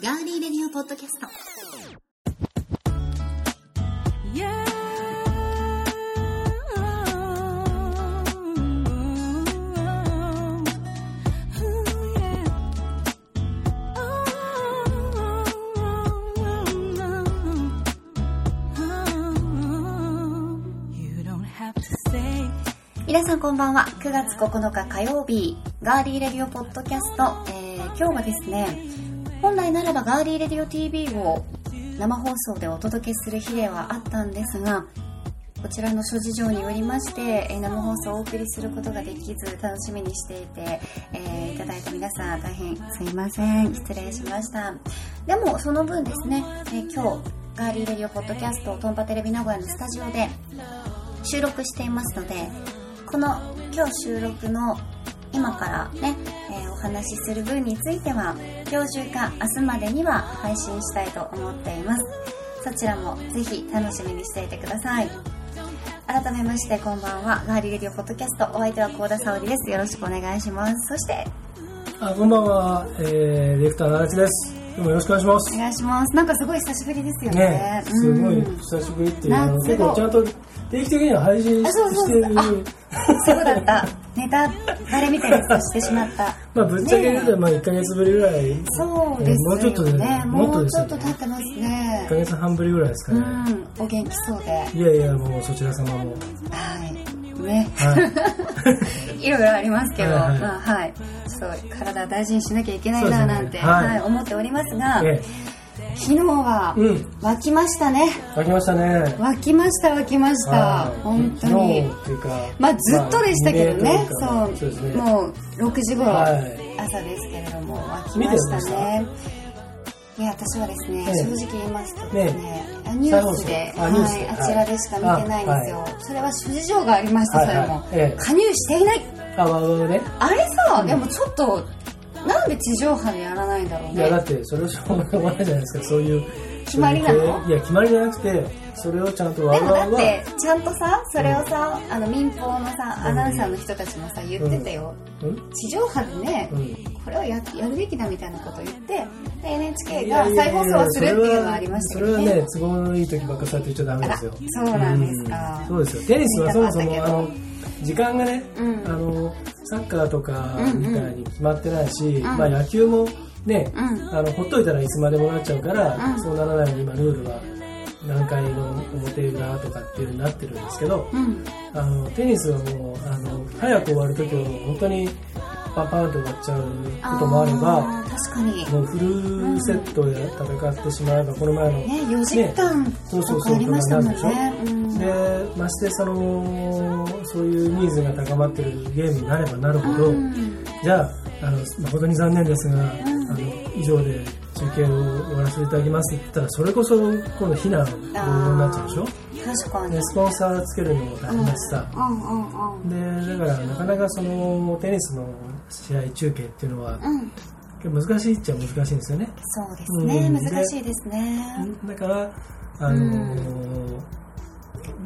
ガーリーレディオポッドキャスト。皆さんこんばんは。9月9日火曜日ガーリーレディオポッドキャスト、えー今日はですね本来ならばガーリーレディオ TV を生放送でお届けする日ではあったんですがこちらの諸事情によりまして、生放送をお送りすることができず楽しみにしていて、えーいただいた皆さん大変すいません。失礼しました。でもその分ですね、えー今日ガーリーレディオポッドキャストトンパテレビ名古屋のスタジオで収録していますのでこの今日収録の今からね、えーお話しする分については今日中か明日までには配信したいと思っています。そちらもぜひ楽しみにしていてください。改めましてこんばんは。ガーリーレディオポッドキャストお相手は幸田沙織です。よろしくお願いします。そしてあこんばんは、えー、ディレクターの足立です。どうもよろしくお願いします。お願いします。なんかすごい久しぶりですよね。ね、すごいうん久しぶりっていう、あの夏後結構ちゃんと定期的には配信してる。あそうだった。ネタバレみたいなやつしてしまった。まあぶっちゃけ言うと、まあ1ヶ月ぶりぐらい、そうですよね。もうちょっとでねもうちょっと経ってます1ねヶ月半ぶりぐらいですかうね。ん。お元気そうで。いやいや、もうそちら様も。はい。ね。はい。いろいろありますけど、はいはい。まあはい。ちょっと体大事にしなきゃいけないななんて、はい。はい思っておりますが、え昨日はえ、うん、湧きましたね。書きましたね。湧きました湧きました、はい。本当に。まあずっとでしたけどね、まあそう。そうですね。もう6時頃、はい。朝ですけれども湧き見ました？たね。いや私はですね、ええ。正直言いますとですねあニュースではい、あちらでしか見てないんですよ、それは諸事情がありまして、はいそれも、はいええ。加入していない。あ、ね。あれさ、でもちょっとなんで地上波でやらないんだろういや、だねって、それをしょうがないじゃないですか、そういう。決まりなの？いや、決まりじゃなくて、それをちゃんとわでもだってちゃんとさそれをさ、あの民放のさアナウンサーの人たちもさ言ってたよ、うん。地上波でね、うん。これをややるべきだみたいなことを言ってで NHK が再放送をするっていうのはありましたけどね。それはね、都合のいい時ばっかそうやって言っちゃダメですよ。あらそうなんですか。うん。そうですよ。テニスはそもそも、たあの、時間がね、うん。あの、サッカーとかみたいに決まってないし、ん。まあ野球もね、うん。あの、ほっといたらいつまでもなっちゃうから、うん。そうならないように今ルールは何回の表裏とかっていうになってるんですけど、うん。あのテニスはもうあの早く終わる時は本当にパンパンと終わっちゃうこともあればあー確かに。もうフルセットで戦ってしまえばこの前の、ね4時間そうそうそうとかありましたもんね。とかなるでうん。でましてそのそういうニーズが高まってるゲームになればなるほど、うん。じゃああの誠に残念ですが、ん。あの以上で中継を終わらせていただきますって言ったらそれこそ今度非難になっちゃうでしょ？確かに。でスポンサーつけるのも大変だしさ、でだからなかなかそのテニスの試合中継っていうのはうん。難しいっちゃ難しいんですよね。そうですね、うん。難しいですね。だからあのー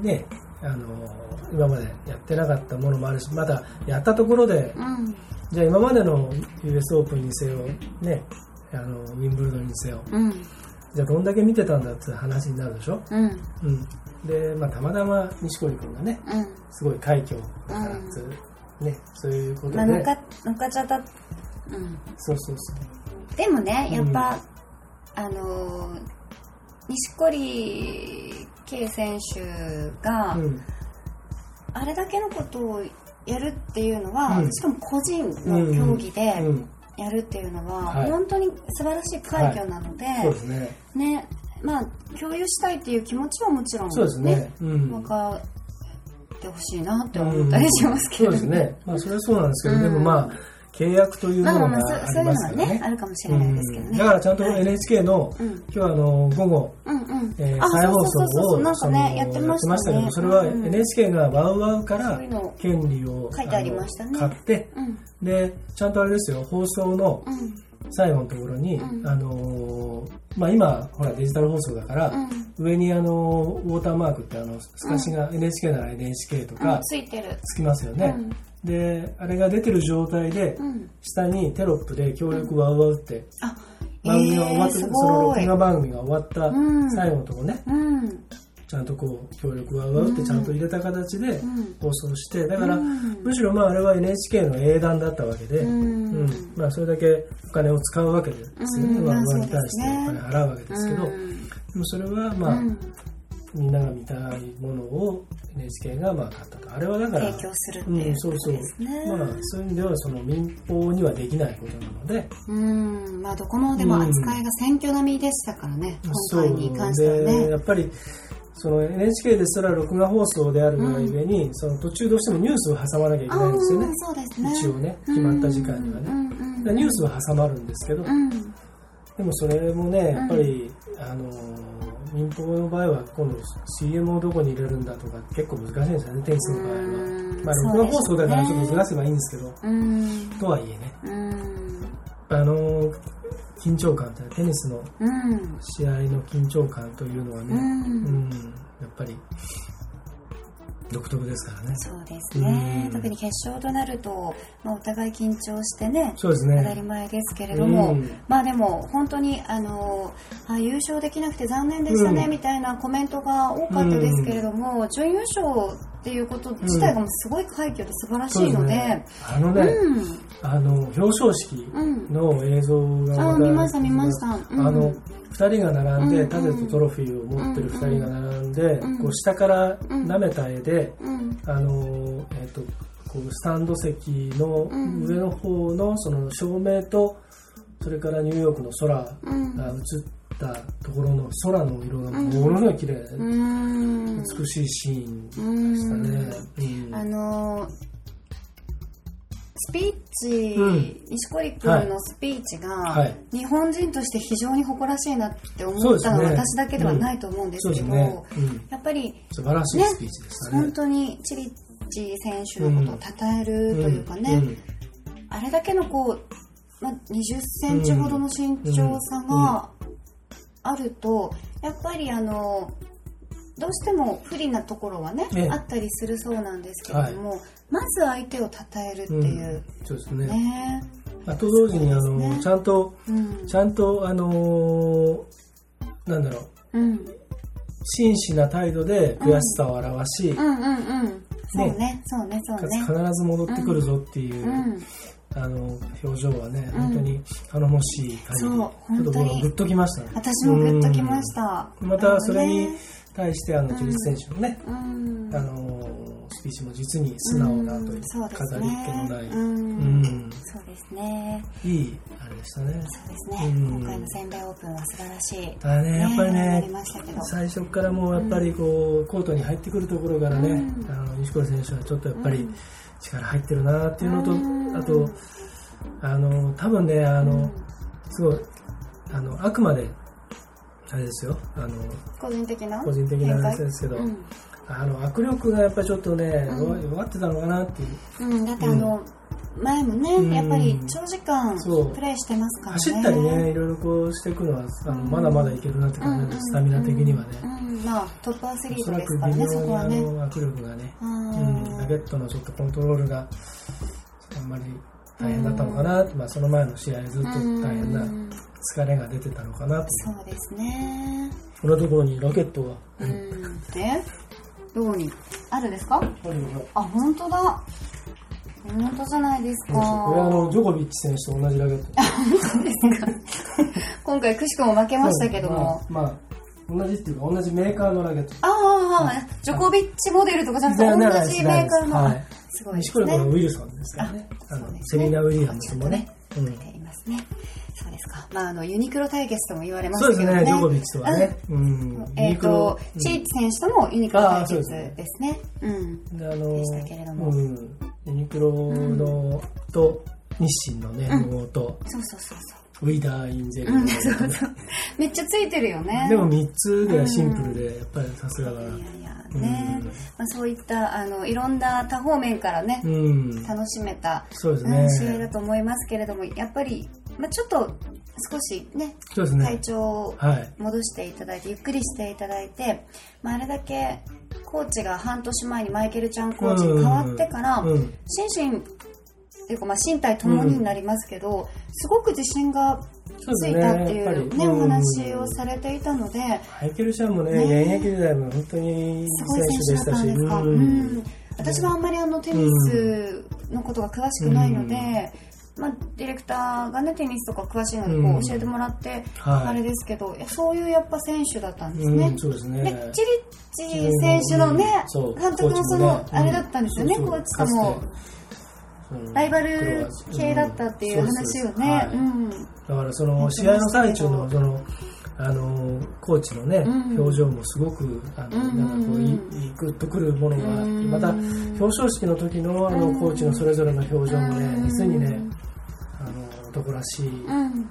ねあのー今までやってなかったものもあるしまたやったところでうん。じゃあ今までの US オープンにせよねあのウィンブルドンにせようん。じゃあどんだけ見てたんだって話になるでしょ、うん。うん、で、まあ、たまたま錦織君がねうん。すごい快挙だからって、ねそういうことで、まあかかっちゃった。うん。そうそうそう。でもねやっぱ、あのー錦織圭選手が、うん。あれだけのことをやるっていうのは、うん。しかも個人の競技でうん。やるっていうのは、はい。本当に素晴らしい快挙なので、共有したいっていう気持ちはもちろんそうですね。うん。分かってほしいなって思ったりしますけどそうですね。まあ、それはそうなんですけど、でもまあ、契約というもまあのがまあまあそうありそういうのはますからね。ねあるかもしれないですけどね、うん。だからちゃんとはい。NHK の、うん。今日はあの、午後、うんうん。え再放送をなんかねやってましたね。けど、それはうん NHK がワウワウから権利を書いてありましたね。あの買って、うん。で、ちゃんとあれですよ、放送のうん。最後のところに、うん。あのーまあ今、ほらデジタル放送だから、うん。上にあの、ウォーターマークってあの、透かしが NHK なら NHK とかうん、ついてる。つきますよね。うんで、あれが出てる状態で、うん。下にテロップで協力ワウワウって、あ番組が終わって、その録画番組が終わったうん。最後のとこね、うん。ちゃんとこう協力が奪うってちゃんと入れた形でん。放送してだから、うん。むしろまああれは NHK の英断だったわけで、うん。うん。まあ、それだけお金を使うわけですよね、うん。まあ、まあ上に対してお金払うわけですけど、うん。でもそれはまあ、うんみんなが見たいものを NHK がまあ買ったと。あれはだから提供するっていううんそうそう。ことですね。まあそういう意味ではその民放にはできないことなので。うん、まあどこのでも扱いが選挙並みでしたからね、そう今回に関してはでね。やっぱりその NHK ですら録画放送であるがゆえに、その途中どうしてもニュースを挟まなきゃいけないんですよね。そうですね。一応ね決まった時間にはね、うんうんでニュースは挟まるんですけど、うん。でもそれもねやっぱり、あの民放の場合は今度 CM をどこに入れるん。だとか結構難しいんですよね。テニスの場合は、うんまあ録画放送だからちょっとずらせばいいんですけど、うんとはいえね。うん。あの緊張感ってテニスのうん。試合の緊張感というのはね、やっぱり独特ですからね。そうですね、うん。特に決勝となると、まあ、お互い緊張してねそうです当たりね前ですけれども、うん。まあでも本当にあのあ優勝できなくて残念でしたね、うん。みたいなコメントが多かったですけれども、準優勝っていうこと自体がもうすごい快挙で素晴らしいので、あのね、うん。あの表彰式うんの映像があ見ました見ました。うん。あの2人が並んで、うん。盾とトロフィーを持ってる2人が並んで、うん。こう下から舐めた絵で、うん。あのえっとこうスタンド席の上の方のその照明とそれからニューヨークの空がうん。映ったところの空の色がものすごい綺麗で、うん。美しいシーンでしたね。うん。あのスピーチ、うん。西堀君のスピーチが、はい。日本人として非常に誇らしいなって思ったのはね。私だけではないと思うんですけど、そうですね。うん。やっぱり素晴らしいねスピーチでしたね。本当にチリッチ選手のことを称えるというかね、うん。あれだけのこう、まあ、20センチほどの身長差があると、やっぱりあのどうしても不利なところはね、ええ。あったりするそうなんですけれども、まず相手を称えるってう。んいう、そうですね。ね。あと同時にあの、ね。ちゃんとうん。ちゃんとあのーなんだろう。うん。真摯な態度で悔しさを表し、うんうんうん。そうね。そうね。そうね。必ず戻ってくるぞっていう、うんあの表情はね、うん。本当に頼もしい感じそうちょっとグッときましたね。私もグッときました。うん。またそれに対してあのジュリス選手のね、うん。あのスピーチも実に素直なという飾りっ気のない、ね。うんうんそうですね。いいあれでしたね。そうですね、うん今回の全米オープンは素晴らしいただねやっぱりなね最初からもうやっぱりこうコートに入ってくるところからね、うん。あの西堀選手はちょっとやっぱり力入ってるなっていうのと、うん。あとあの多分ねあのすごいあのあくまであれですよあの個人的な個人的な話ですけど、うんあの握力がやっぱりちょっとね、弱弱ってたのかなっていう。うん、だってあの、前もね、うん。やっぱり長時間プレーしてますからね。走ったりねいろいろこうしていくのはあのまだまだいけるなって感じです、スタミナ的にはね、うん、まあトップアスリートですからね、そ微妙にあこはね。の握力がね、ううんん、ラケットのちょっとコントロールがあんまり大変だったのかな、まあ、その前の試合ずっと大変なうん疲れが出てたのかなと。そうですね。こんなところにラケットが、うん。えどこにあるんですか？これあ、本当だ。本当じゃないですか。これあのジョコビッチ選手と同じラケット。今回くしくも負けましたけども。まあ、まあ同じっていうか同じメーカーのラケット。ああ、ジョコビッチモデルとかじゃなくて同じメーカーの。はい。すごいです西堀君はね。ウィルソンですからね。ね。セリーナ・ウィリアムズもね、うん書いてありますね。そうですか。まあ、あの、ユニクロ対決とも言われまそうですねしたけどね。ジョコビッチとはね、うんうんえっ、ユニクロと、チーチ選手ともユニクロ対決ですですね。うん。であのでしたけれどもうん、ユニクロの、と日清のね、ロゴとそうそうそうそう。ウィダーインゼリーうん、のそうそう。めっちゃついてるよね。でも3つでシンプルでやっぱりさすがだな、いやいやね、まあ、そういったあのいろんな多方面からね、うん、楽しめた、試合だと思いますけれどもやっぱり、まあ、ちょっと少しねね。体調をはい。戻していただいてゆっくりしていただいて、まあ、あれだけコーチが半年前にマイケルちゃんコーチに変わってから、うん。心身っていうかまあ身体ともにになりますけど、すごく自信がついたっていうねね、うんお話をされていたので、マイケル・シャンもね、ね。現役時代も本当にいいすごい選手だったん選手でした。し、ですか。ううん。ん私はあんまりあのテニスのことが詳しくないので、まあ、ディレクターがねテニスとか詳しいのでこうん。う教えてもらって、はい。あれですけどいやそういうやっぱ選手だったんですね。うん、そうですね。でチリッチ選手のね監督もその、あれだったんですよね、うんコーチとも。うん。ライバル系だったっていう話をね。だからその試合の最中のそのあのコーチのね、うん表情もすごくあの、うんなんかこういいグッとくるものがあって、うんまた表彰式の時のあのうんコーチのそれぞれの表情もね、うん実にねあの男らしい、うん。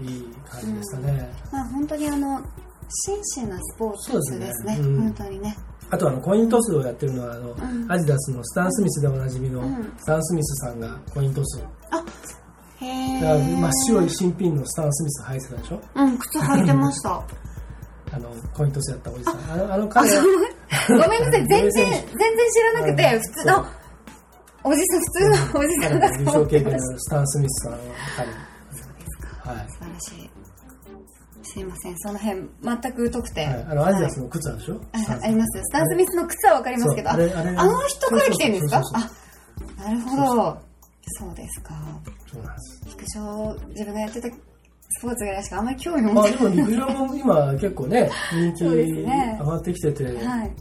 いい感じでしたね。まあ本当にあの真摯なスポーツですね。ね。うん。本当にね。あとあのコイントスをやってるのはあの、ん。アディダスのスタン・スミスでおなじみの、うん。スタン・スミスさんがコイントスあへだからえ。真っ白い新品のスタン・スミス履いてたでしょ？うん靴履いてました。あのコイントスやったおじさん。あのあの彼は ごめんなさい、全然、全然知らなくて、はい。普通の、おじさん、普通のおじさんだと思って。ました。スタン・スミスさんは彼はい。素晴らしい。すいません、その辺、全く疎くて。はい、あのアディダスの靴あるでしょ、はい。ああります。スタンスミスの靴はわかりますけど、あそう。あの人から来てるんですか？そうそう。あ、なるほど。そうですか。そうなんです陸上、自分がやってたスポーツぐらいしかあんまり興味を持あってない。でも陸上も今結構ね人気上ねがってきてて、はい。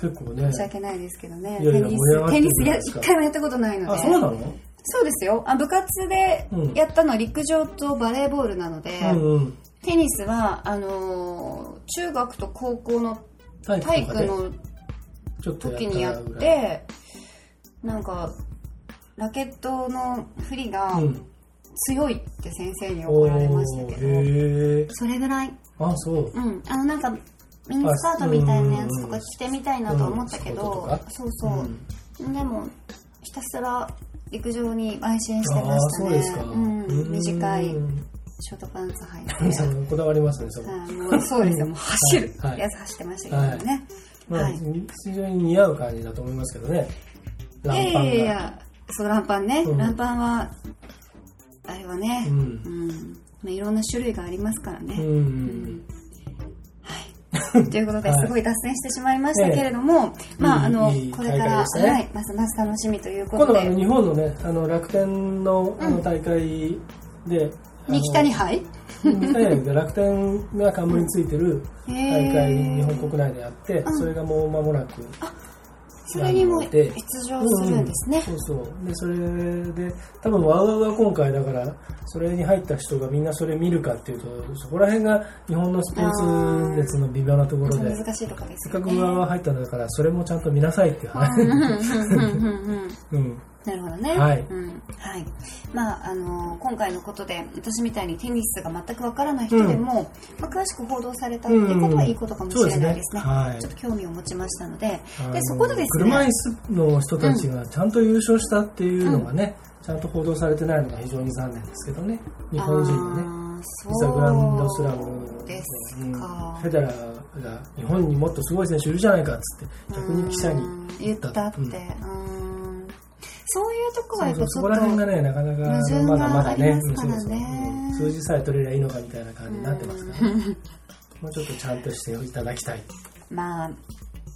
結構ね申し訳ないですけどね。いやいやテニス、テニスや一回もやったことないので。あそうなの？そうですよ。あ部活でうんやったのは陸上とバレーボールなので、うんうんテニスは、あのー中学と高校の体体育の時にやって、なんか、ラケットの振りがうん。強いって先生に怒られましたけど、おーへえそれぐらい、あそう。うん、あのなんか、ミニスカートみたいなやつとか着てみたいなとは思ったけど、うんうんそうそう、うんでも、ひたすら陸上に邁進してまああしたね。そうん、短いうん。ショートパンツ履いて。こだわりますねそうそうですよ、もう走るはい。やつ走ってましたけどね。まあ、はい。非常に似合う感じだと思いますけどね。いやいやランパンが。いや、そう、ランパンね。うん。ランパンは、あれはね、ううん。ん。まあ、いろんな種類がありますからね。うん、はい。ということで、はい。すごい脱線してしまいましたけれども、まあ、あのいい、これから、大会でしたね。はい、ますます楽しみということで、今度はあの日本のねあの楽天のあの大会で、あの二北に杯三木谷で楽天が冠についてるへ大会ー日本国内であって、うん。それがもう間もなくそれにも出なので場するんですね。うんそうそうでそれで多分ワウワウは今回だからそれに入った人がみんなそれ見るかっていうとそこら辺が日本のスポーツ熱の微妙なところで難しいとこですせっ。かくワウワウ入ったんだからそれもちゃんと見なさいっていう話、うんうんうんうんうんうんなるほどね。はい。うん。はい。まあ、あの今回のことで、私みたいにテニスが全くわからない人でも、まあ、詳しく報道されたっていうことはいいことかもしれないですね。そうですね。はい。ちょっと興味を持ちましたので、で、そこでです車椅ね、子の人たちがちゃんと優勝したっていうのがね、ちゃんと報道されてないのが非常に残念ですけどね。日本人のね実はグランドスラム。ですうん。か。フェデラーが日本にもっとすごい選手いるじゃないかっつって逆に記者にうん。言ったって。うん。うんそういうとこはやっぱちそうそうそこょっと、ら辺がねなかなかまだまだね数字さえ取れりゃいいのかみたいな感じになってますから、ね、もうちょっとちゃんとしていただきたい。まあ、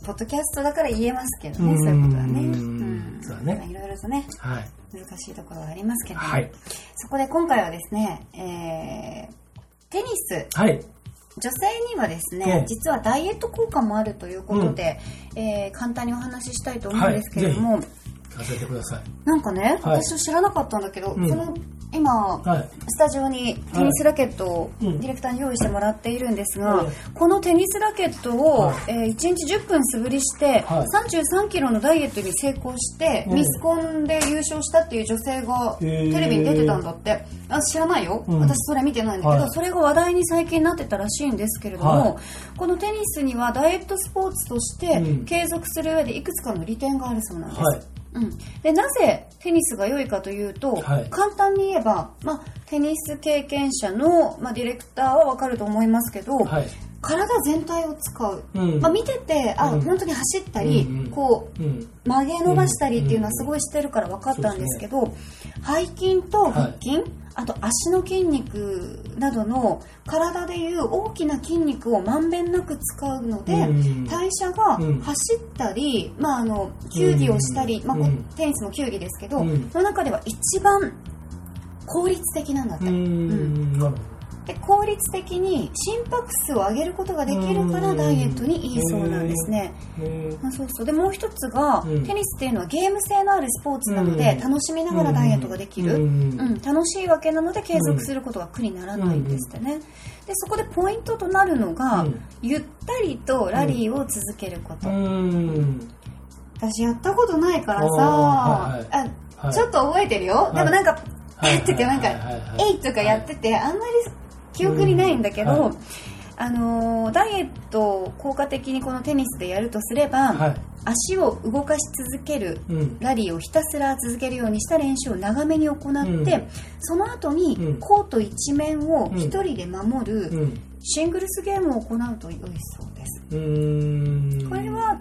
ポッドキャストだから言えますけどね、そういうことはね。うん。うんそうだね。まあいろいろとね、はい。難しいところはありますけども、はい。そこで今回はですね、えー、テニス、はい。女性にはですね、ええ。実はダイエット効果もあるということで、えー簡単にお話ししたいと思うんですけれども、聞かせてください。なんかね、はい。私は知らなかったんだけど、うん。この今、はい。スタジオにテニスラケットをデうん。ィレクターに用意してもらっているんですが、うん。このテニスラケットを、はい。えー1日10分素振りして、はい。33キロのダイエットに成功して、うん。ミスコンで優勝したっていう女性がテレビに出てたんだって、あ知らないよ、うん。私それ見てないんだけど、はい。それが話題に最近なってたらしいんですけれども、はい。このテニスにはダイエットスポーツとしてうん。継続する上でいくつかの利点があるそうなんです。はいうん、でなぜテニスが良いかというと、はい。簡単に言えば、まあ、テニス経験者の、まあ、ディレクターは分かると思いますけど、はい体全体を使う、うん。まあ、見ててあ、うん。本当に走ったり、うんうん。こううん。曲げ伸ばしたりっていうのはすごいしてるから分かったんですけど、背筋と腹筋、あと足の筋肉などの体でいう大きな筋肉をまんべんなく使うので、うん代謝がうん。走ったり、まあ、あの球技をしたり、まあ、テニスも球技ですけど、うん。その中では一番効率的なんだって、うーんで効率的に心拍数を上げることができるからうん。ダイエットにいいそうなんですね。あ、そうそう。でもう一つが、うん。テニスっていうのはゲーム性のあるスポーツなので、うん。楽しみながらダイエットができる、ううん。ん楽しいわけなので継続することが苦にならないんですってね、でそこでポイントとなるのが、うん。ゆったりとラリーを続けること、うん。私やったことないからさ、はいはい。あはい。ちょっと覚えてるよ、いでもなんか、はい。えってかなんか、えいとかやってて、あんまり記憶にないんだけど、うんはいあのーダイエットを効果的にこのテニスでやるとすれば、はい。足を動かし続けるうん。ラリーをひたすら続けるようにした練習を長めに行って、うん。その後にうん。コート一面を一人で守るうん。シングルスゲームを行うと良いそうです。これは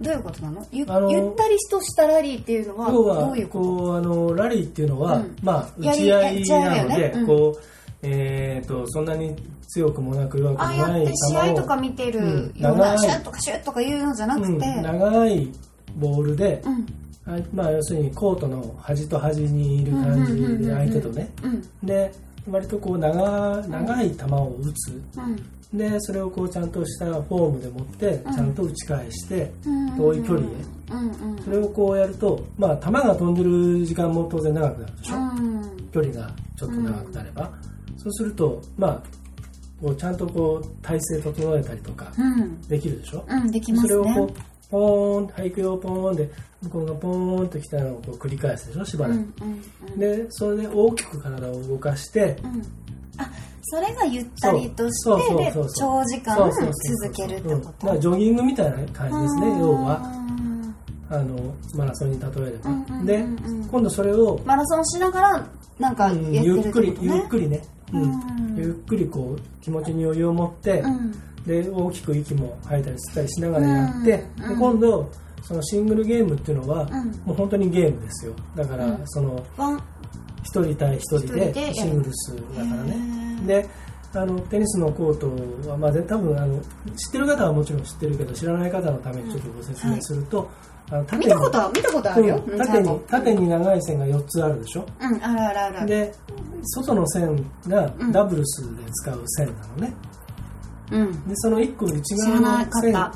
どういうことなの？ゆったりとしたラリーっていうのはどういうここうあのラリーっていうのは、うん。まあ打ち合いなので、よねうんこうえー、とそんなに強くもなく弱くもない試合とか見てるうんような、長いシュッとかシュッとかいうのじゃなくて、うん、長いボールで、うん。あまあ、要するにコートの端と端にいる感じで相手とね。うんで割とこう長長い球を打つ。うん。でそれをこうちゃんとしたフォームで持ってちゃんと打ち返してうん。遠い距離へ。それをこうやるとまあ球が飛んでる時間も当然長くなるでしょ。うん。距離がちょっと長くなれば、そうするとまあこうちゃんとこう体勢整えたりとかうん。できるでしょ、うんできますね。それをこうポーンはい行くよポーンで向こうがポーンときたのをこう繰り返すでしょ？しばらく、うんうんうん。でそれで大きく体を動かして、うん。あそれがゆったりとしてそうそうで長時間そうそう。そうそう続けるってうんことだからジョギングみたいな感じですね要は。うんあのマラソンに例えれば、うんうんうんうんで今度それを、マラソンしながらなんかやっうんゆっくりゆっくりね、うん。うん。ゆっくりこう気持ちに余裕を持って、うん。で大きく息も吐いたり吸ったりしながらやって、うん。でうん。今度そのシングルゲームっていうのは、うん。もう本当にゲームですよ。だから、うん。そのワン。一人対一人一人でシングルスだからへねー。であのテニスのコートは、まあ、で多分あの知ってる方はもちろん知ってるけど知らない方のためにちょっとご説明すると、あの見たことは見たことあるよ。うん。縦に縦に長い線が4つあるでしょ？うんあるあるある。で外の線がうん。ダブルスで使う線なのね、うん。でその1個内側の線が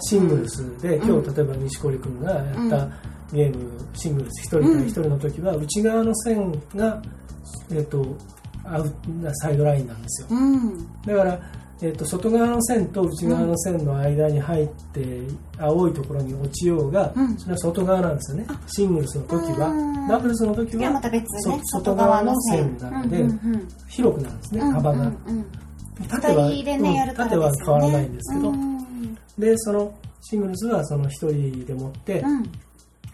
シングルスで、うん。今日例えば錦織君がやったゲームシングルス1人対1人の時は内側の線が、えっとアウサイドラインなんですよ。うん。だから、えっと外側の線と内側の線の間に入って青いところに落ちようが、うん。それは外側なんですよね。シングルスの時は。うん。ダブルスの時はね。そ外側の線なので、うんうんうん。広くなるんですね、うん幅が、うん。うん縦はねやるから縦は変わらないんですけど、うん。でそのシングルスはその1人でもって、うん。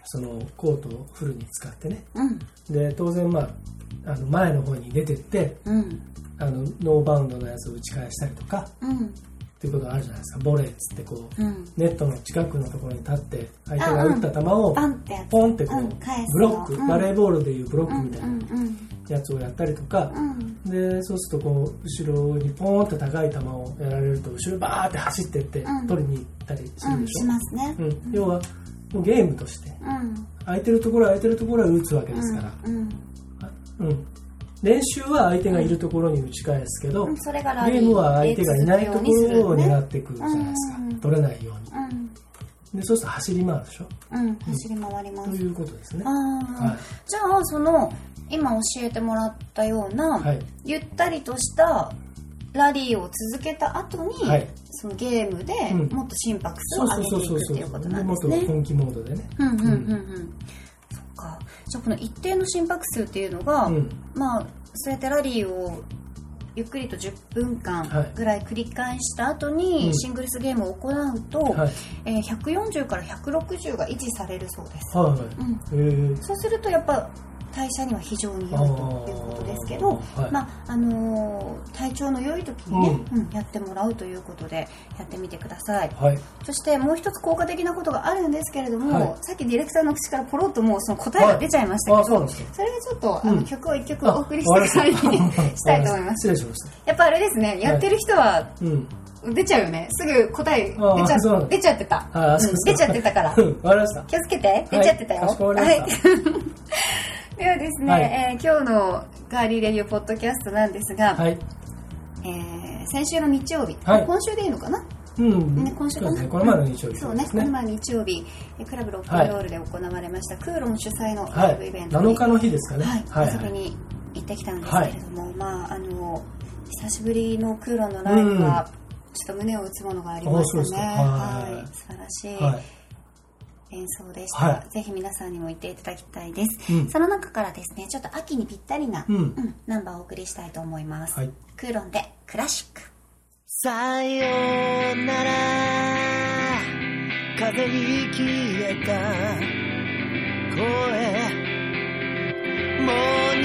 そのコートをフルに使ってね。うん。で当然まああの前の方に出てってうん。あのノーバウンドのやつを打ち返したりとかうん。っていうことがあるじゃないですか。ボレーっつってこううん。ネットの近くのところに立って相手が打った球をポンってこうブロックうん。バレーボールでいうブロックうんみたいうんなやつをやったりとかうん。でそうするとこう後ろにポーンって高い球をやられると後ろバーって走ってってうん。取りに行ったりするでしょ、要はもうゲームとして。うん。空いてるところ空いてるところは打つわけですから、うん。うん、練習は相手がいるところに打ち返すけど、うん。ゲリームは相手がいないところを狙っっていくじゃないですか、うん。取れないよううん。にでそうすると走り回るでしょ？うん。走り回ります。ということですね。はい。じゃあその今教えてもらったような、はい。ゆったりとしたラリーを続けた後に、はい。そのゲームでうん。もっと心拍数を上げていくっていうことなでもっとんですね。本気モードでね。うんうんうん。うん。じゃあこの一定の心拍数っていうのが、うん。まあそうやってラリーをゆっくりと10分間はい。ぐらい繰り返した後うにん。シングルスゲームを行うと、はい。えー140から160が維持されるそうです。はいはい。うん。えー。そうするとやっぱ代謝には非常に良いということですけど、あーはい。まああのー体調の良い時にね、ううんやってもらうということでやってみてください。はい。そしてもう一つ効果的なことがあるんですけれども、はい。さっきディレクターの口からポロッともうその答えが出ちゃいましたあけど、そそれはちょっと、あうん。の曲を一曲お送りしてからにしたいと思います。失礼しました。やっぱあれですねやってる人はうん出ちゃうよねすぐ答えあ出ちゃ出ちゃってた、あうん出ちゃってたから。う んわかりました。気をつけて。出ちゃってたよ。かしこまりましたではですね、はい。えー今日のガーリーレディオポッドキャストなんですが、はい。えー先週の日曜日、はい。今週でいいのかな？うん。ね、今週かな？この前の日曜日そうねこの前の日曜日えクラブロックンロールで行われました、クーロン主催のはい。ライブイベントに、7日の日ですかね。はい、遊びに行ってきたんですけれども、まああの久しぶりのクーロンのライブは、ちょっと胸を打つものがありましたね。はい。はい。素晴らしい、はい演奏でした、はぜひ皆さんにも行っていただきたいです、うん。その中からですねちょっと秋にぴったりな、うん。うんナンバーをお送りしたいと思います、はい。クーロンでクラシック。さよなら。風に消えた声。もう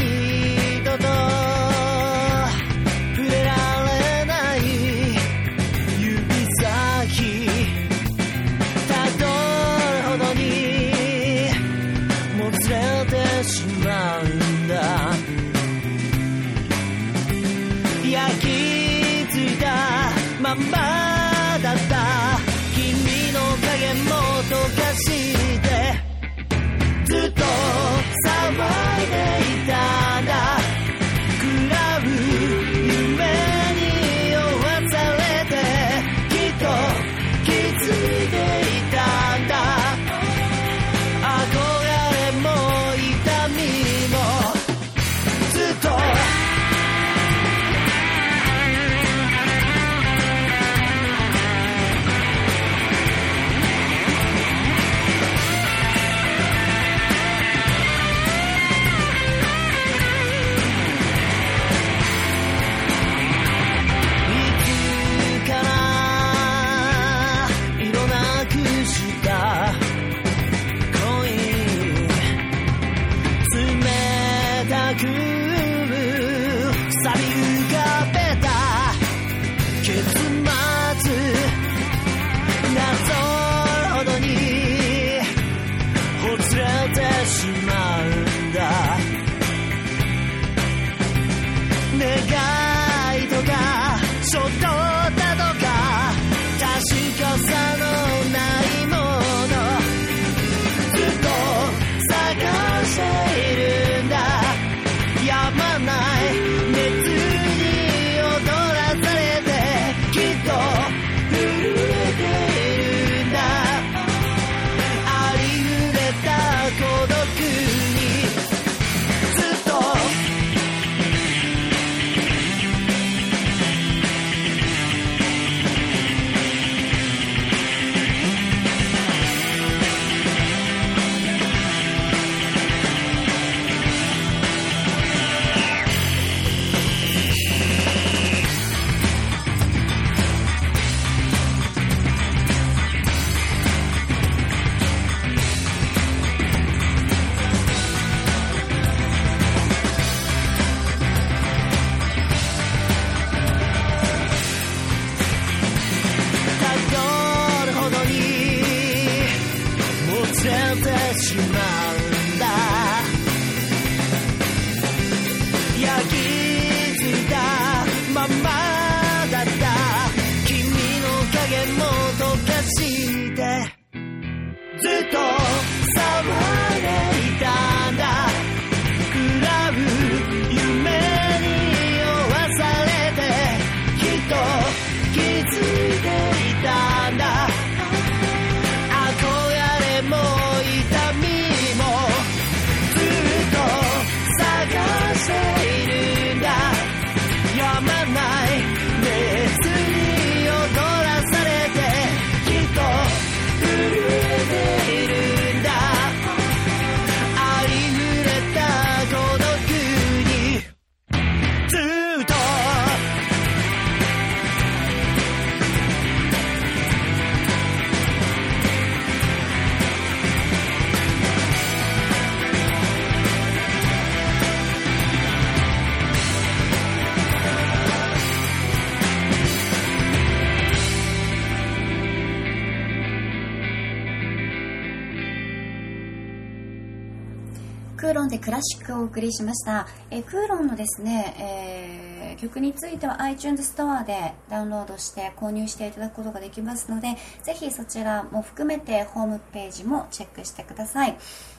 ロンでクラシックをお送りしました。えークーロンのですね、えー曲については iTunes ストアでダウンロードして購入していただくことができますので、ぜひそちらも含めてホームページもチェックしてください。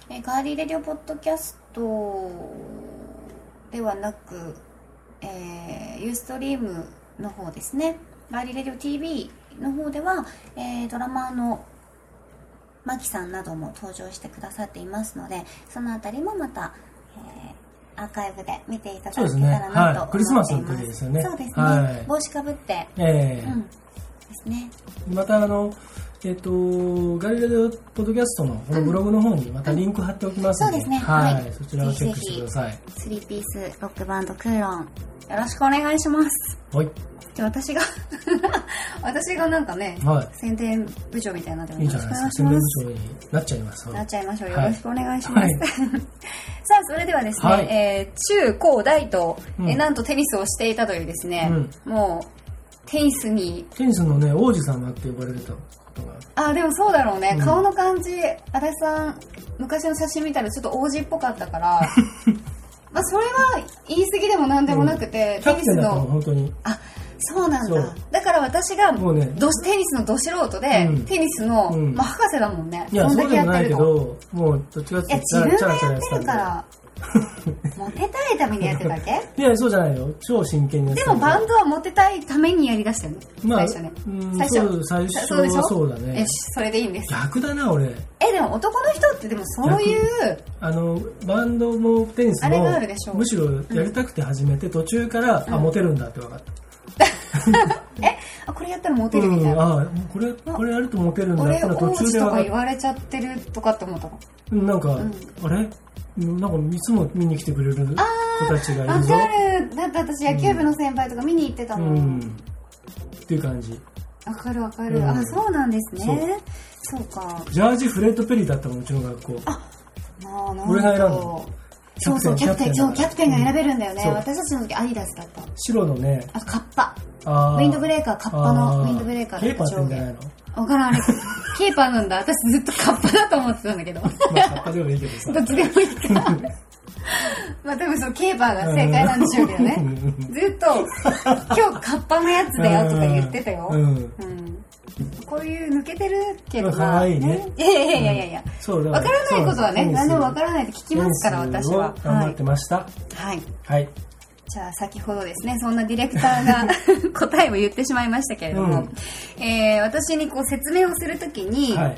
えーガーリーレディオポッドキャストではなく、えーユーストリームの方ですね。ガーリーレディオ TV の方では、えードラマーのマキさんなども登場してくださっていますので、そのあたりもまた、アーカイブで見ていただけたらなと思っています。はいクリスマスの時ですよねそうですね。はい帽子かぶって、ええうん。ですね。またあの、えっ、と、ガリレデオポッドキャストのこのブログの方にまたリンク貼っておきますので、そうですねはい、はいそちらをチェックしてください。スリーピースロックバンドクーロン。よろしくお願いします。はい。じゃあ私が、私がなんかね、は宣伝部長みたいになってい。いいんじゃないですか。宣伝部長になっちゃいます。なっちゃいましょう。よはいろしくお願いします。はい さあ、それではですね、はいえー中高大と、うんえーなんとテニスをしていたというですね、もう、テニスに、テニスのね、王子様って呼ばれてたことが。あ、でもそうだろうね、うん顔の感じ、足立さん、昔の写真見たらちょっと王子っぽかったから、まあ、それは言い過ぎでもなんでもなくて、テニスの、の、本当に。あ、そうなんだ。だから私が、もうね、どテニスのど素人で、うんテニスの、うんまあ、博士だもんね。いや、んだそうでもないけと。ど、もう、どっちかっていう自分がやってるから、モテたいためにやってたっけ？いや、そうじゃないよ。超真剣にやってたでもバンドはモテたいためにやりだしたよね。まあ、最初ね。うん最初最初そうでしょ？はそうだねよし。、それでいいんです。逆だな、俺。え、でも男の人ってでもそういう、あの、バンドもテニスあれもがあるでしょ、むしろやりたくて始めて、途中から、あ、モテるんだって分かった。え、あ、これやったらモテるみたいうん、な。あこれ、これやるとモテるんだっ俺、途中でとか言われちゃってるとかって思ったの？た。なんか、あれ？なんかいつも見に来てくれる子たちがいわるぞ。かる。だって私野球部の先輩とか見に行ってたうもん。ん。っていう感じ。わかるわかる。うんあ、そうなんですね。そうか。ジャージ・フレッド・ペリーだったもん、うちの学校。ああ、なん俺が選んだとそうそう、キャプテン、そう、キャプテンが選べるんだよね。そう私たちの時アディダスだった。白のね、あと、カッパ。あウィンドブレーカー、カッパのウィンドブレーカーケーパーってんじゃないの？わからん、あれ。ケーパーなんだ。私ずっとカッパだと思ってたんだけど。まあ、カッパでもいいけどさ。どっちでもいいか。まあ多分そう、ケーパーが正解なんでしょうけどね。ずっと、今日カッパのやつだよとか言ってたよ。うん。うん。こういう抜けてるけど可愛いねいやいやいやいやいや。そうだわからないことはね、何でもわからないって聞きますから、私はを。頑張ってました。はい。はい。はい。じゃあ先ほどですね、そんなディレクターが 答えを言ってしまいましたけれども、えー私にこう説明をするときに、はい。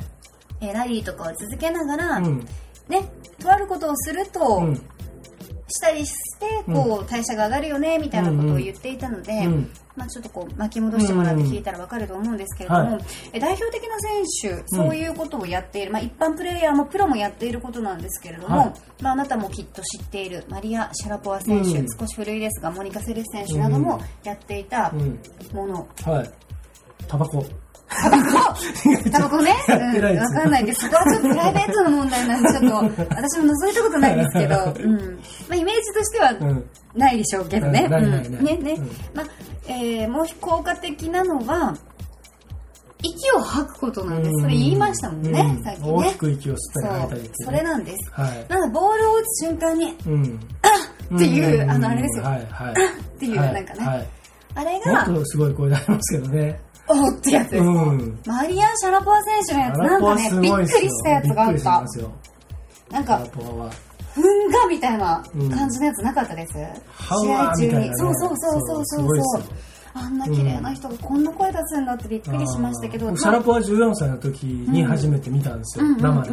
えーラリーとかを続けながら、うん。ね、とあることをすると、うん。したりして、こう、代謝が上がるよね、みたいなことを言っていたので、うん。まあちょっとこう、巻き戻してもらって聞いたらわかると思うんですけれども、はい。え代表的な選手、そういうことをやっている、まあ一般プレイヤーもプロもやっていることなんですけれども、はい。まああなたもきっと知っているマリア・シャラポワ選手、うん。少し古いですが、モニカ・セレス選手などもやっていたうん。もの、はい。タバコ。タバコね、やってないうん、わかんないけど、そこはちょっとプライベートな問題なんで、ちょっと、私も覗いたことないですけど、うん。まあ、イメージとしてはうん。ないでしょうけどね。うんね、ね。うんまあ、えー、もう効果的なのは、息を吐くことなんです。それ言いましたもんね、うんさっきね。大きく息を吸ったり吐いたりってそう、それなんです。はい。なので、ボールを打つ瞬間に、うん。っていうんあのあれですよはい、はい。っていう、なんかね、はい。あれもがっ、とすごい声出しますけどね。おーってやつ。ですか。うん。マリアン・シャラポワ選手のやつ、なんかね、びっくりしたやつがあった。なんか。ふんがみたいな感じのやつなかったです、ハ試合中に。そうそうそうそうすそうそう。あんな綺麗な人がこんな声出すんだってびっくりしましたけど、シャラポワ14歳の時に初めて見たんですよ、生で、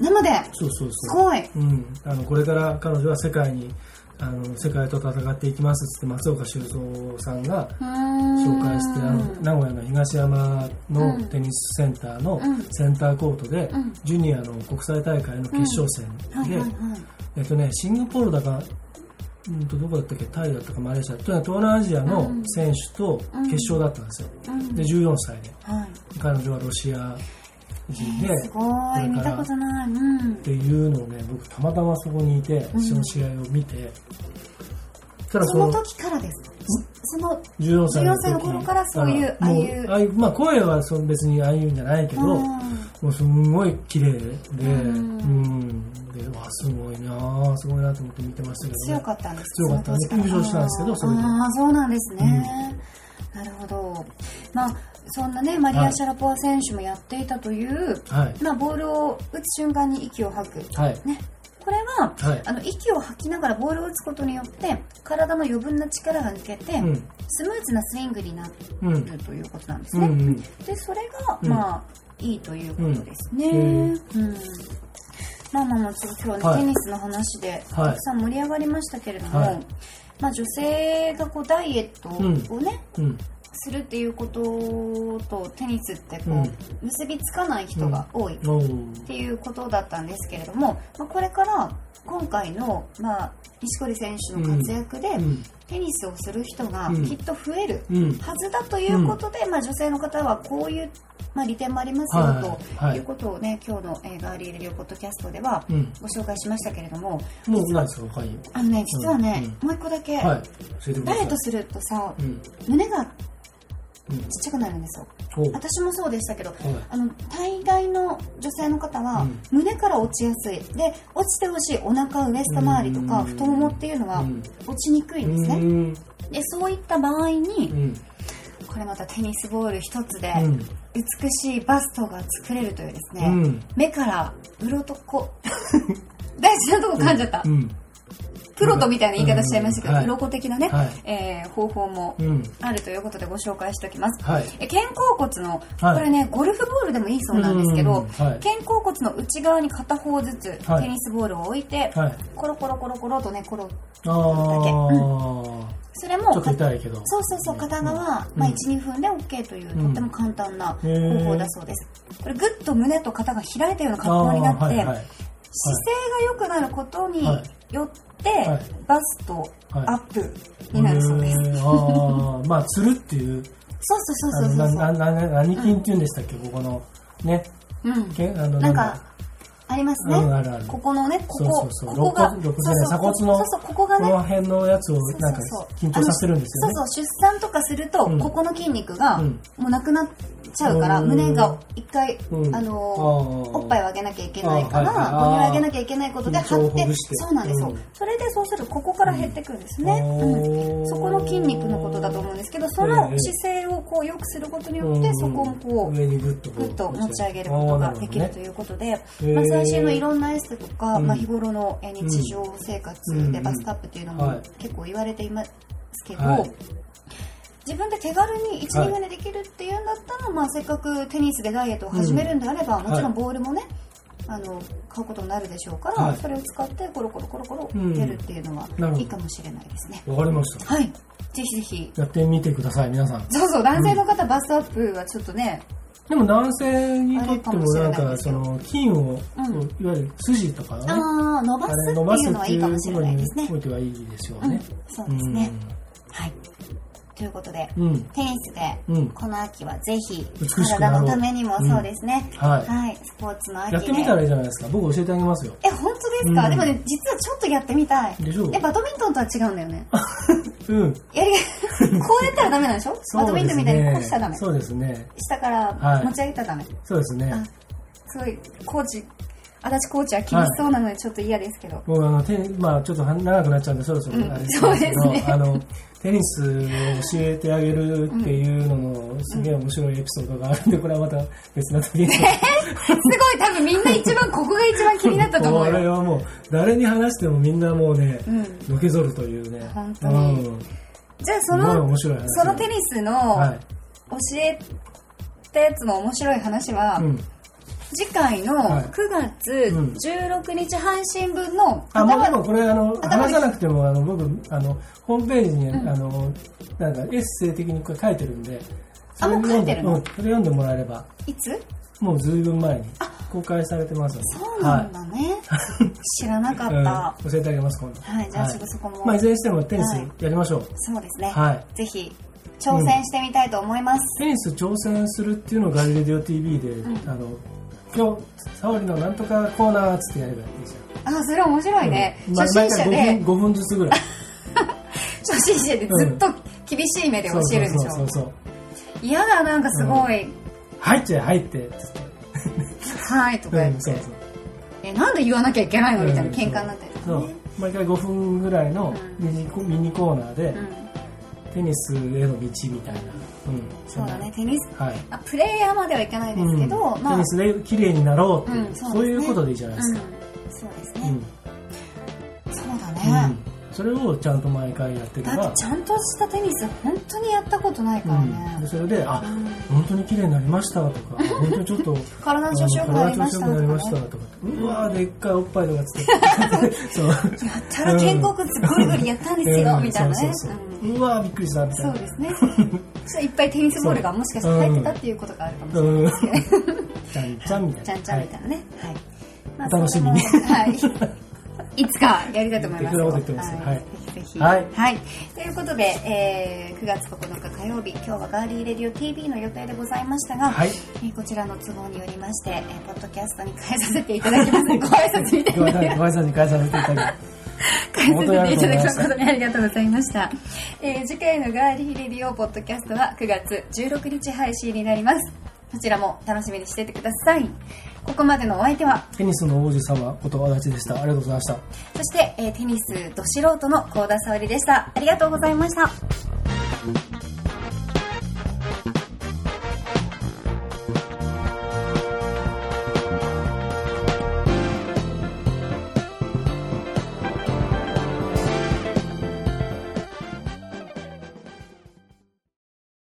生で。そうそうすそう。ごい。うん、あのこれから彼女は世界にあの世界と戦っていきますって松岡修造さんが紹紹介してあの名古屋の東山のテニスセンターのうん。センターコートで、うん。ジュニアの国際大会の決勝戦で、はいはいはい。えっとね、シンガポールだか、うんとどこだったっけタイだったかマレーシアとにかく東南アジアの選手と決勝だったんですよ、うん。で14歳で。はい。彼女はロシア人で、すごい見たことない。うん。っていうのをね僕たまたまそこにいてその試合を見て、その時からですその14歳の14歳の頃からそういうあもああいう。あいうまあ声はそう別にああいうんじゃないけど、うん。もうすんごい綺麗で、うん。うん、で、わ、すごいなぁ、すごいなと思って見てましたけど、ね。強かったんです強かったね。その当時ら。優勝したんですけどそれで。ああそうなんですね、なるほど。まあそんなねマリア・シャラポワ選手もやっていたという、はい。まあ、ボールを打つ瞬間に息を吐く、はい。ね、これは、はい。あの息を吐きながらボールを打つことによって体の余分な力が抜けて、うん。スムーズなスイングになうん。るということなんですね、うん。うん。でそれが、うん。まあいいということですね、うん。うん。まあまあまあちょっと今日はね、はい。テニスの話でたはい。くさん盛り上がりましたけれども、はい。まあ、女性がこうダイエットをね、うん。するっていうこととテニスってこう、うん。結びつかない人が多いっていうことだったんですけれども、まあ、これから今回の、まあ、錦織選手の活躍で、うん。テニスをする人がうん。きっと増えるうん。はずだということで、まあ、女性の方はこういう、まあ、利点もありますよ、はい。とはい。いうことをね今日の、えーガーリーレディオポッドキャストではうん。ご紹介しましたけれども。もうないですか、他に。あのね実はね、うもう一個だけ。ダイエットするとさうん。胸がちうん。っちゃくなるんですよ私もそうでしたけどはい。あの大概の女性の方は、うん胸から落ちやすいで落ちてほしいお腹ウエスト周りとかうん太ももっていうのはうん落ちにくいんですね、うん。でそういった場合に、うん。これまたテニスボール一つでうん。美しいバストが作れるというですね、うん。目から鱗 大事なとこ噛んじゃった、うん。プロトみたいな言い方しちゃいましたけど、うんはい鱗的なね、はい。えー方法もうん。あるということでご紹介しておきます、はい。え肩甲骨の、はい。これねゴルフボールでもいいそうなんですけど。肩甲骨の内側に片方ずつはい。テニスボールを置いて、はい。コロコロコロコロとねコロっと痛いけど。そうそうそう片側、まあ、12分で OK という、うん。とっても簡単な方法だそうです。これぐっと胸と肩が開いたような格好になって、あーはいはい。姿勢が良くなることによって、はい。バストはい。アップになるそうです、ああ、まあ、つるっていう、そうそうそうそうそうな、な、な、何筋って言うんでしたっけ、ここの、ね、うん。けあの、なんかありますね、うんあるある。ここのねここそうそうそう。ここが肋骨肋骨じゃない鎖骨のそうそうここがねこの辺のやつをなんかそうそう緊張させるんですよね。そうそう出産とかすると、うん。ここの筋肉がうん。もうなくなっちゃうから、うん。胸が一回、うん。あのあー。おっぱいをあげなきゃいけないからあーはいをあげなきゃいけないことで緊張張ってそうなんですよ、うん。それでそうするとここから減ってくるんですね、おうん。ーそこの筋肉のことだと思うんですけどその姿勢をこう良くすることによって、うん。そこをこう上にグッとこうぐっと持ち上げることができるとう。いうことで、ーまあ、最新のいろんなエステとか、うん。まあ、日頃のえー日常生活でうん。バストアップっていうのもはい。結構言われていますけど、はい。自分で手軽に1、はい2分でできるっていうんだったら、まあ、せっかくテニスでダイエットを始めるんであれば、もちろんボールもね、あの買うことになるでしょうから、はい。それを使ってコロコロコロコロうんやるっていうのはいいかもしれないですね。わかりました。はい。ぜひぜひ。やってみてください、皆さん。そうそう男性の方、バストアップはちょっとねでも男性にとってもなんかその、筋を、うん。いわゆる筋とかね、ああ伸ばあすっていうのはいいかもしれないですね。おいてはいいですようん。ね。そうですね、はいということでうん。うん。テニスでうん。この秋はぜひ体のためにもそうですね、はい。はいスポーツの秋でやってみたらいいじゃないですか。僕教えてあげますよ。え本当ですか、うんでもね実はちょっとやってみたいでしょうえバドミントンとは違うんだよね うん。やり こうやったらダメなんでしょ？バドミントンみたいにこうしたらダメそうですね。下からはい持ち上げたらダメ、そうですね。あすごいコーチ足立コーチは厳しそうなのでちょっと嫌ですけど、もうあのテニまあちょっとは長くなっちゃうんでそろそろうんあれですそうけど、ですねあのテニスを教えてあげるっていうののすげえ面白いエピソードがあるんで、これはまた別な時に。すごい多分みんな一番ここが一番気になったと思うこれよはもう誰に話してもみんなもうね、うんのけぞるというね。本当にうん、じゃあその面白い話。そのテニスのはい。教えたやつの面白い話は、うん。次回のはい。9月うん。16日配信分のあ、もうで頭もこれあの、頭話さなくても、あの、僕、あの、ホームページに、うん。あの、なんかエッセイ的にこれ書いてるんで、あもう書いてるの？うん、それ読んでもらえれば、いつ？もうずいぶん前に公開されてます。そうなんだね、知らなかった、はいうん。教えてあげます、今度。はい、じゃあちょっとそこも、まあ、いずれにしてもテニスはいやりましょう。そうですね、はい。ぜひ挑戦してみたいと思います、テニス挑戦するっていうのをガリレディオ TV で、ん。あの、今日、沙織のなんとかコーナーっつってやればいいですよ。あそれ面白いね、うん。初心者で。毎回5分 ,5 分ずつぐらい。初心者でずっと厳しい目で教えるんでしょ。そうそうそうそう嫌だなんかすごい。入って入ってつって「はい」とか言って、うんそうそう。えなんで言わなきゃいけないのみたいなうん喧嘩になったりとかね毎回5分ぐらいのミニコミニコーナーでうんテニスへの道みたいな、うん、そうだね。テニス。はい、あプレイヤーまではいかないですけど、うん。まあ。テニスで綺麗になろうっていう、うんそうね。そういうことでいいじゃないですか、うん、そうですね、うんそれをちゃんと毎回やってれば。だってちゃんとしたテニス本当にやったことないからね。うん、で、それであうん。本当に綺麗になりましたとか。本当にちょっと体の調子よくなりましたとかうわーでっかいおっぱいとかつって。そう。やったら肩甲骨ゴリゴリやったんですよ、うん。みたいなね。そうわーびっくりしたみたいな。そうですね。いっぱいテニスボールが もしかしたら入ってたっていうことがあるかもしれないうんですね、ちゃんちゃんみたいな。ちゃんちゃんみたいなね。はい。まあお楽しみに。はい。いつかやりたいと思いますはいぜひぜひ。はいということで、えー9月9日火曜日、今日はガーリーレディオ TV の予定でございましたが、はいえーこちらの都合によりまして、えーポッドキャストに変えさせていただきます。ご挨拶みたいなご挨拶に返させていただき返 させていただき誠にありがとうございました。えー次回のガーリーレディオポッドキャストは9月16日配信になります。そちらも楽しみにしていてください。ここまでのお相手は、テニスの王子様こと足立でしたありがとうございましたそして、えーテニスど素人の幸田沙織でした。ありがとうございました。